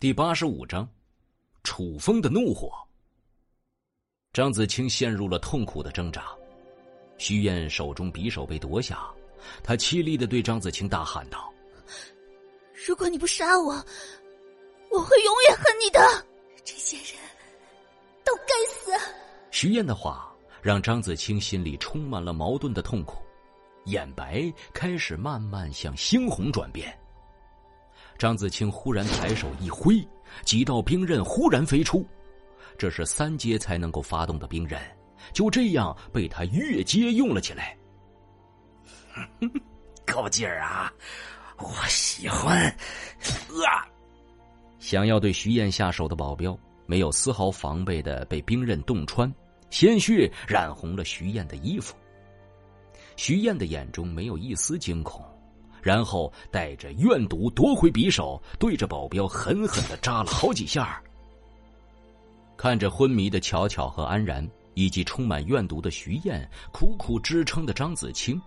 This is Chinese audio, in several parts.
第八十五章，楚风的怒火。张子清陷入了痛苦的挣扎，徐燕手中匕首被夺下，他凄厉的对张子清大喊道：“如果你不杀我，我会永远恨你的！这些人都该死！”徐燕的话让张子清心里充满了矛盾的痛苦，眼白开始慢慢向猩红转变。张子清忽然抬手一挥，几道兵刃忽然飞出，这是三阶才能够发动的兵刃，就这样被他越阶用了起来。够劲儿啊！我喜欢。啊！想要对徐燕下手的保镖，没有丝毫防备的被兵刃洞穿，鲜血染红了徐燕的衣服。徐燕的眼中没有一丝惊恐。然后带着怨毒夺回匕首，对着保镖狠狠的扎了好几下。看着昏迷的巧巧和安然，以及充满怨毒的徐燕，苦苦支撑的张子清，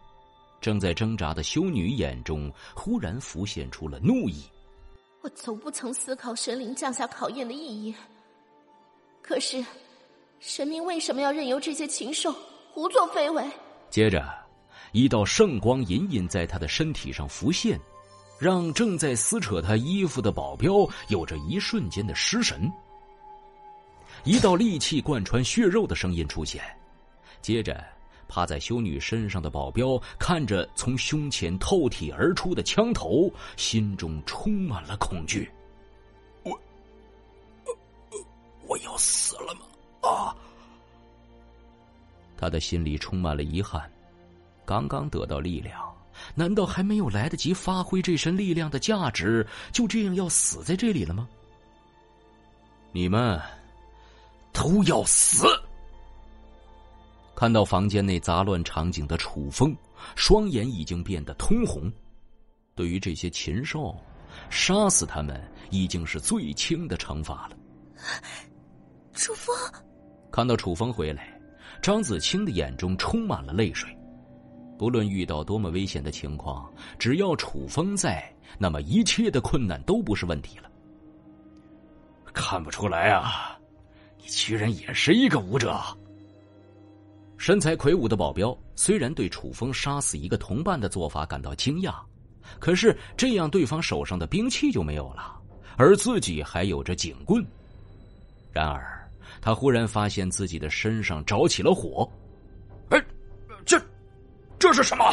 正在挣扎的修女眼中忽然浮现出了怒意。我从不曾思考神灵降下考验的意义，可是，神明为什么要任由这些禽兽胡作非为？接着。一道圣光隐隐在他的身体上浮现，让正在撕扯他衣服的保镖有着一瞬间的失神。一道利器贯穿血肉的声音出现，接着趴在修女身上的保镖看着从胸前透体而出的枪头，心中充满了恐惧。我，我要死了吗？啊！他的心里充满了遗憾。刚刚得到力量，难道还没有来得及发挥这身力量的价值，就这样要死在这里了吗？你们都要死！看到房间内杂乱场景的楚风，双眼已经变得通红。对于这些禽兽，杀死他们已经是最轻的惩罚了。楚风，看到楚风回来，张子清的眼中充满了泪水。不论遇到多么危险的情况，只要楚风在，那么一切的困难都不是问题了。看不出来啊，你居然也是一个武者。身材魁梧的保镖虽然对楚风杀死一个同伴的做法感到惊讶，可是这样对方手上的兵器就没有了，而自己还有着警棍。然而，他忽然发现自己的身上着起了火。这是什么？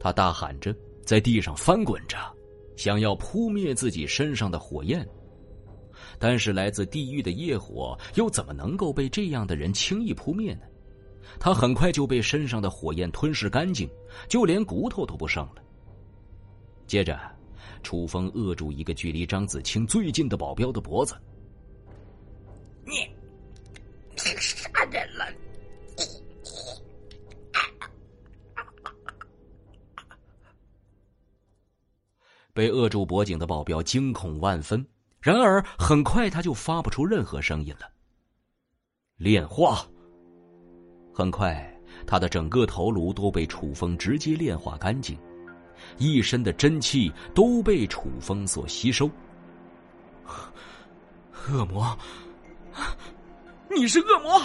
他大喊着，在地上翻滚着，想要扑灭自己身上的火焰。但是来自地狱的业火又怎么能够被这样的人轻易扑灭呢？他很快就被身上的火焰吞噬干净，就连骨头都不剩了。接着，楚风扼住一个距离张子清最近的保镖的脖子：“你，被扼住脖颈的保镖惊恐万分，然而很快他就发不出任何声音了。炼化，很快他的整个头颅都被楚风直接炼化干净，一身的真气都被楚风所吸收。恶魔，你是恶魔！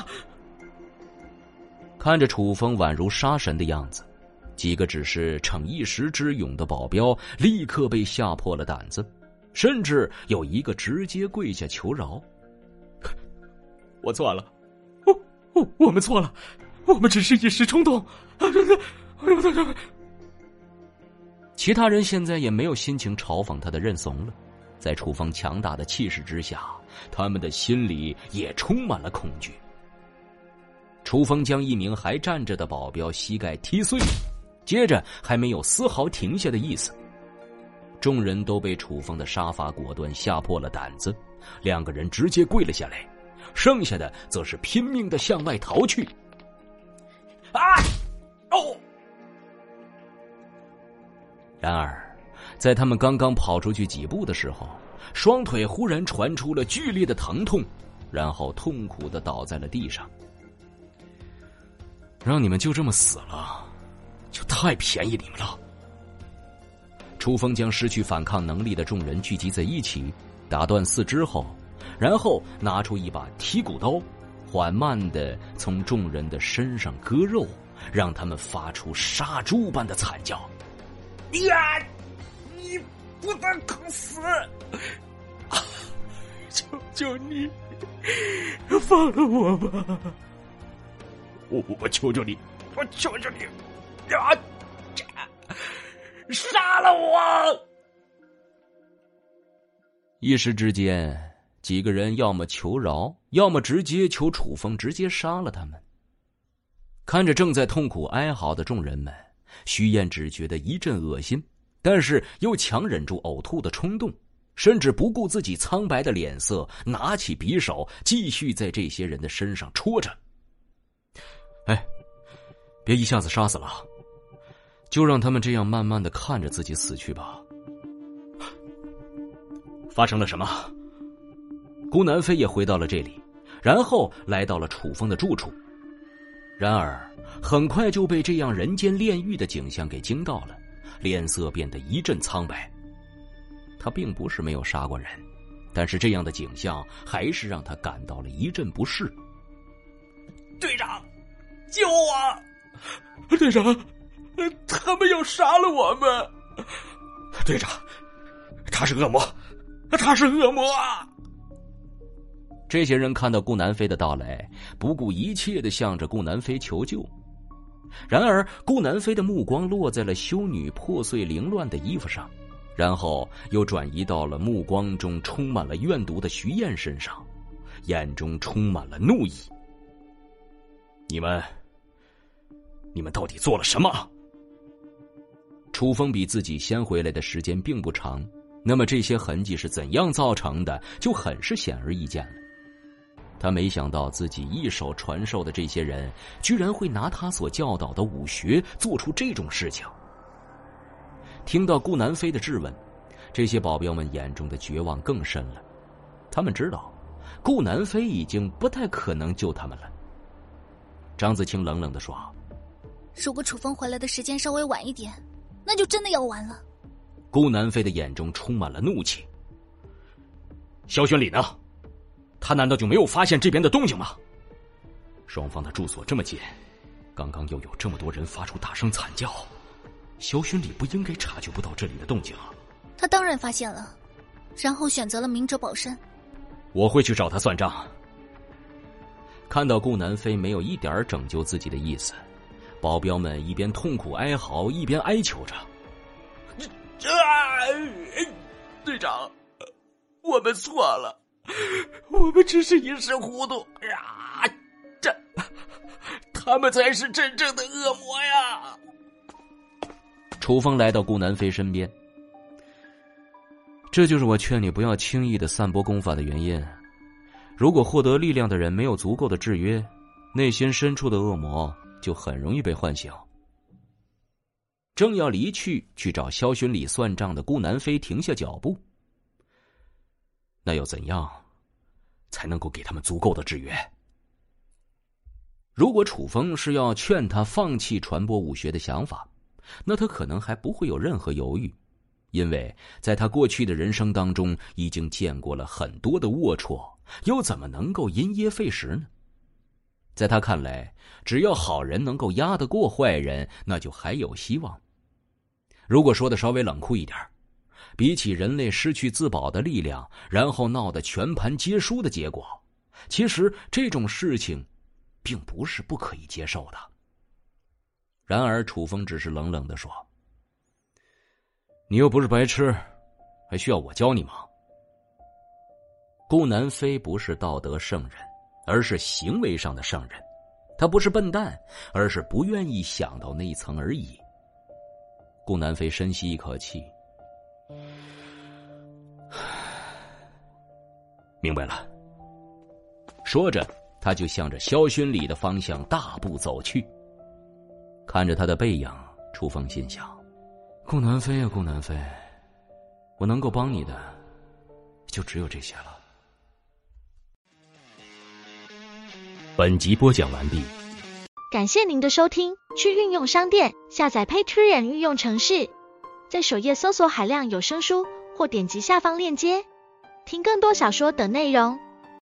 看着楚风宛如杀神的样子。几个只是逞一时之勇的保镖立刻被吓破了胆子，甚至有一个直接跪下求饶：“我错了，我我我们错了，我们只是一时冲动。”其他人现在也没有心情嘲讽他的认怂了，在楚风强大的气势之下，他们的心里也充满了恐惧。楚风将一名还站着的保镖膝盖踢碎。接着还没有丝毫停下的意思，众人都被楚风的杀伐果断吓破了胆子，两个人直接跪了下来，剩下的则是拼命的向外逃去。啊！哦！然而，在他们刚刚跑出去几步的时候，双腿忽然传出了剧烈的疼痛，然后痛苦的倒在了地上。让你们就这么死了。就太便宜你们了。楚风将失去反抗能力的众人聚集在一起，打断四肢后，然后拿出一把剔骨刀，缓慢的从众人的身上割肉，让他们发出杀猪般的惨叫。呀！你不得好死！求求你，放了我吧！我我求求你，我求求你！啊！杀了我！一时之间，几个人要么求饶，要么直接求楚风直接杀了他们。看着正在痛苦哀嚎的众人们，徐燕只觉得一阵恶心，但是又强忍住呕吐的冲动，甚至不顾自己苍白的脸色，拿起匕首继续在这些人的身上戳着。哎，别一下子杀死了，就让他们这样慢慢的看着自己死去吧。发生了什么？孤南飞也回到了这里，然后来到了楚风的住处。然而，很快就被这样人间炼狱的景象给惊到了，脸色变得一阵苍白。他并不是没有杀过人，但是这样的景象还是让他感到了一阵不适。队长，救我！队长，他们要杀了我们！队长，他是恶魔。他是恶魔啊！这些人看到顾南飞的到来，不顾一切的向着顾南飞求救。然而，顾南飞的目光落在了修女破碎凌乱的衣服上，然后又转移到了目光中充满了怨毒的徐燕身上，眼中充满了怒意。你们，你们到底做了什么？楚风比自己先回来的时间并不长。那么这些痕迹是怎样造成的，就很是显而易见了。他没想到自己一手传授的这些人，居然会拿他所教导的武学做出这种事情。听到顾南飞的质问，这些保镖们眼中的绝望更深了。他们知道，顾南飞已经不太可能救他们了。张子清冷冷地说：“如果楚风回来的时间稍微晚一点，那就真的要完了。”顾南飞的眼中充满了怒气。萧玄礼呢？他难道就没有发现这边的动静吗？双方的住所这么近，刚刚又有这么多人发出大声惨叫，萧玄礼不应该察觉不到这里的动静啊！他当然发现了，然后选择了明哲保身。我会去找他算账。看到顾南飞没有一点拯救自己的意思，保镖们一边痛苦哀嚎，一边哀求着。啊！队长，我们错了，我们只是一时糊涂呀！这，他们才是真正的恶魔呀！楚风来到顾南飞身边，这就是我劝你不要轻易的散播功法的原因。如果获得力量的人没有足够的制约，内心深处的恶魔就很容易被唤醒。正要离去去找萧巡礼算账的顾南飞停下脚步。那又怎样，才能够给他们足够的制约？如果楚风是要劝他放弃传播武学的想法，那他可能还不会有任何犹豫，因为在他过去的人生当中已经见过了很多的龌龊，又怎么能够因噎废食呢？在他看来，只要好人能够压得过坏人，那就还有希望。如果说的稍微冷酷一点，比起人类失去自保的力量，然后闹得全盘皆输的结果，其实这种事情，并不是不可以接受的。然而，楚风只是冷冷的说：“你又不是白痴，还需要我教你吗？”顾南飞不是道德圣人，而是行为上的圣人。他不是笨蛋，而是不愿意想到那一层而已。顾南飞深吸一口气，明白了。说着，他就向着萧勋礼的方向大步走去。看着他的背影，楚风心想：“顾南飞啊，顾南飞，我能够帮你的，就只有这些了。”本集播讲完毕。感谢您的收听，去运用商店下载 Patreon 运用城市，在首页搜索海量有声书，或点击下方链接听更多小说等内容。